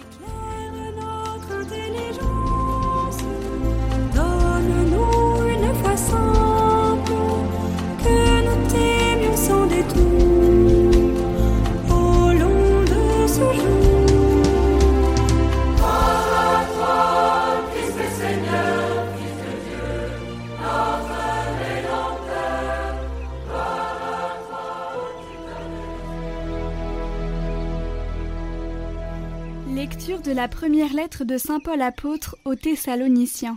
Éclaire notre Lecture de la première lettre de Saint Paul apôtre aux Thessaloniciens.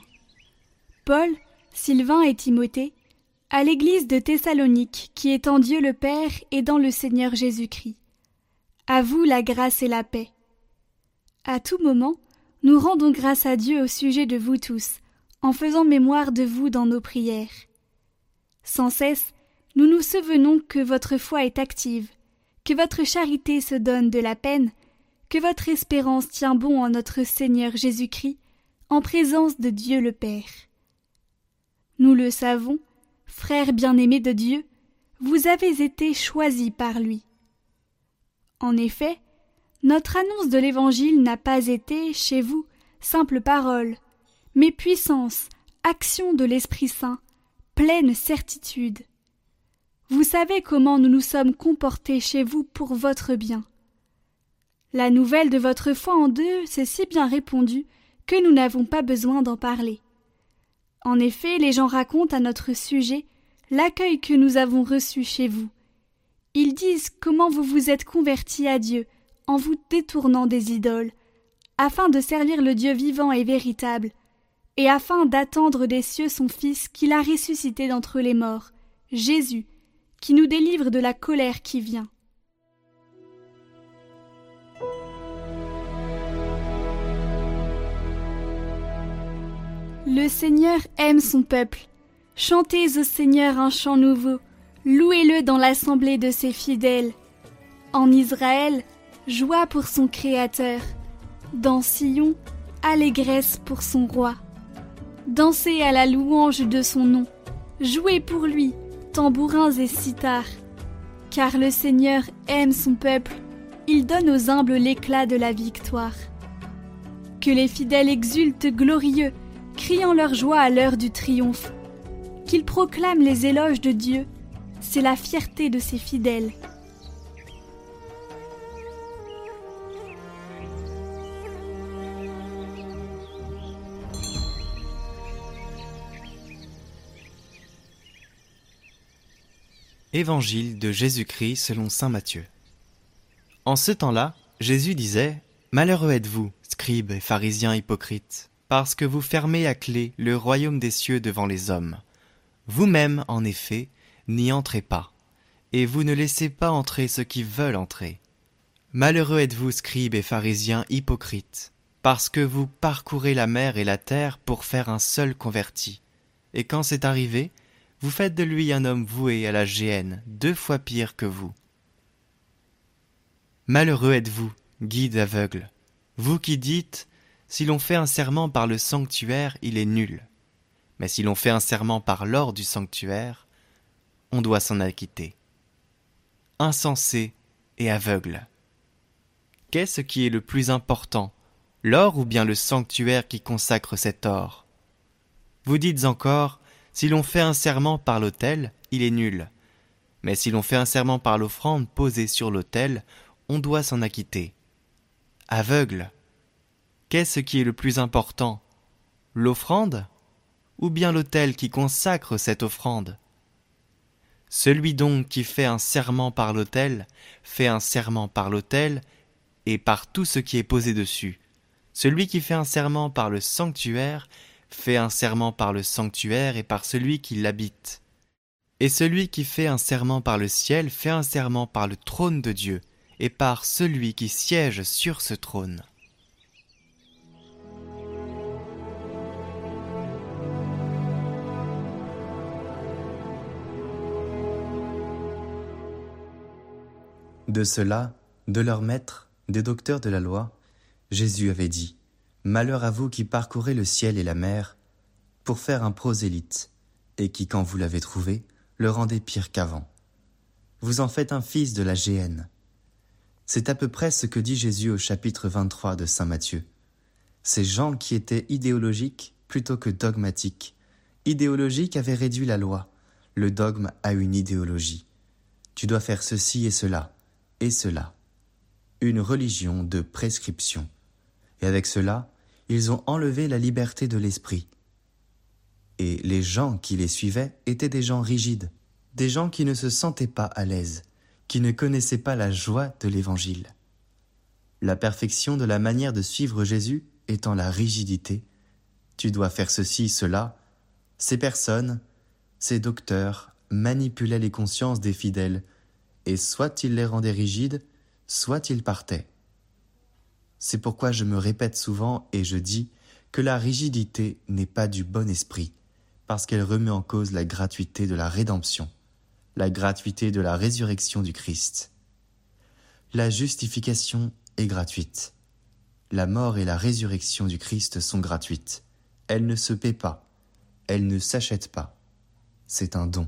Paul, Sylvain et Timothée, à l'église de Thessalonique, qui est en Dieu le Père et dans le Seigneur Jésus-Christ. À vous la grâce et la paix. À tout moment, nous rendons grâce à Dieu au sujet de vous tous, en faisant mémoire de vous dans nos prières. Sans cesse, nous nous souvenons que votre foi est active, que votre charité se donne de la peine, que votre espérance tient bon en notre Seigneur Jésus-Christ, en présence de Dieu le Père. Nous le savons, frères bien-aimés de Dieu, vous avez été choisis par lui. En effet, notre annonce de l'Évangile n'a pas été, chez vous, simple parole, mais puissance, action de l'Esprit Saint, pleine certitude. Vous savez comment nous nous sommes comportés chez vous pour votre bien. La nouvelle de votre foi en Dieu s'est si bien répandue que nous n'avons pas besoin d'en parler. En effet, les gens racontent à notre sujet l'accueil que nous avons reçu chez vous. Ils disent comment vous vous êtes convertis à Dieu en vous détournant des idoles, afin de servir le Dieu vivant et véritable, et afin d'attendre des cieux son Fils qu'il a ressuscité d'entre les morts, Jésus, qui nous délivre de la colère qui vient. Le Seigneur aime son peuple. Chantez au Seigneur un chant nouveau, louez-le dans l'assemblée de ses fidèles. En Israël, joie pour son Créateur. Dans Sion, allégresse pour son roi. Dansez à la louange de son nom. Jouez pour lui, tambourins et cithars. Car le Seigneur aime son peuple, il donne aux humbles l'éclat de la victoire. Que les fidèles exultent glorieux, criant leur joie à l'heure du triomphe. Qu'ils proclament les éloges de Dieu, c'est la fierté de ses fidèles. Évangile de Jésus-Christ selon Saint Matthieu. En ce temps-là, Jésus disait Malheureux êtes-vous, scribes et pharisiens hypocrites, parce que vous fermez à clé le royaume des cieux devant les hommes. Vous-même, en effet, n'y entrez pas, et vous ne laissez pas entrer ceux qui veulent entrer. Malheureux êtes-vous, scribes et pharisiens hypocrites, parce que vous parcourez la mer et la terre pour faire un seul converti, et quand c'est arrivé, vous faites de lui un homme voué à la géhenne, deux fois pire que vous. Malheureux êtes-vous, guide aveugle, vous qui dites Si l'on fait un serment par le sanctuaire, il est nul. Mais si l'on fait un serment par l'or du sanctuaire, on doit s'en acquitter. Insensé et aveugle. Qu'est-ce qui est le plus important, l'or ou bien le sanctuaire qui consacre cet or? Vous dites encore si l'on fait un serment par l'autel, il est nul. Mais si l'on fait un serment par l'offrande posée sur l'autel, on doit s'en acquitter. Aveugle. Qu'est-ce qui est le plus important L'offrande Ou bien l'autel qui consacre cette offrande? Celui donc qui fait un serment par l'autel, fait un serment par l'autel et par tout ce qui est posé dessus. Celui qui fait un serment par le sanctuaire, fait un serment par le sanctuaire et par celui qui l'habite. Et celui qui fait un serment par le ciel fait un serment par le trône de Dieu et par celui qui siège sur ce trône. De cela, de leurs maîtres, des docteurs de la loi, Jésus avait dit Malheur à vous qui parcourez le ciel et la mer pour faire un prosélyte, et qui, quand vous l'avez trouvé, le rendez pire qu'avant. Vous en faites un fils de la géhenne. C'est à peu près ce que dit Jésus au chapitre 23 de Saint Matthieu. Ces gens qui étaient idéologiques plutôt que dogmatiques, idéologiques avaient réduit la loi, le dogme a une idéologie. Tu dois faire ceci et cela, et cela. Une religion de prescription. Et avec cela, ils ont enlevé la liberté de l'esprit. Et les gens qui les suivaient étaient des gens rigides, des gens qui ne se sentaient pas à l'aise, qui ne connaissaient pas la joie de l'Évangile. La perfection de la manière de suivre Jésus étant la rigidité, tu dois faire ceci, cela, ces personnes, ces docteurs manipulaient les consciences des fidèles, et soit ils les rendaient rigides, soit ils partaient. C'est pourquoi je me répète souvent et je dis que la rigidité n'est pas du bon esprit, parce qu'elle remet en cause la gratuité de la rédemption, la gratuité de la résurrection du Christ. La justification est gratuite. La mort et la résurrection du Christ sont gratuites. Elles ne se paient pas. Elles ne s'achètent pas. C'est un don.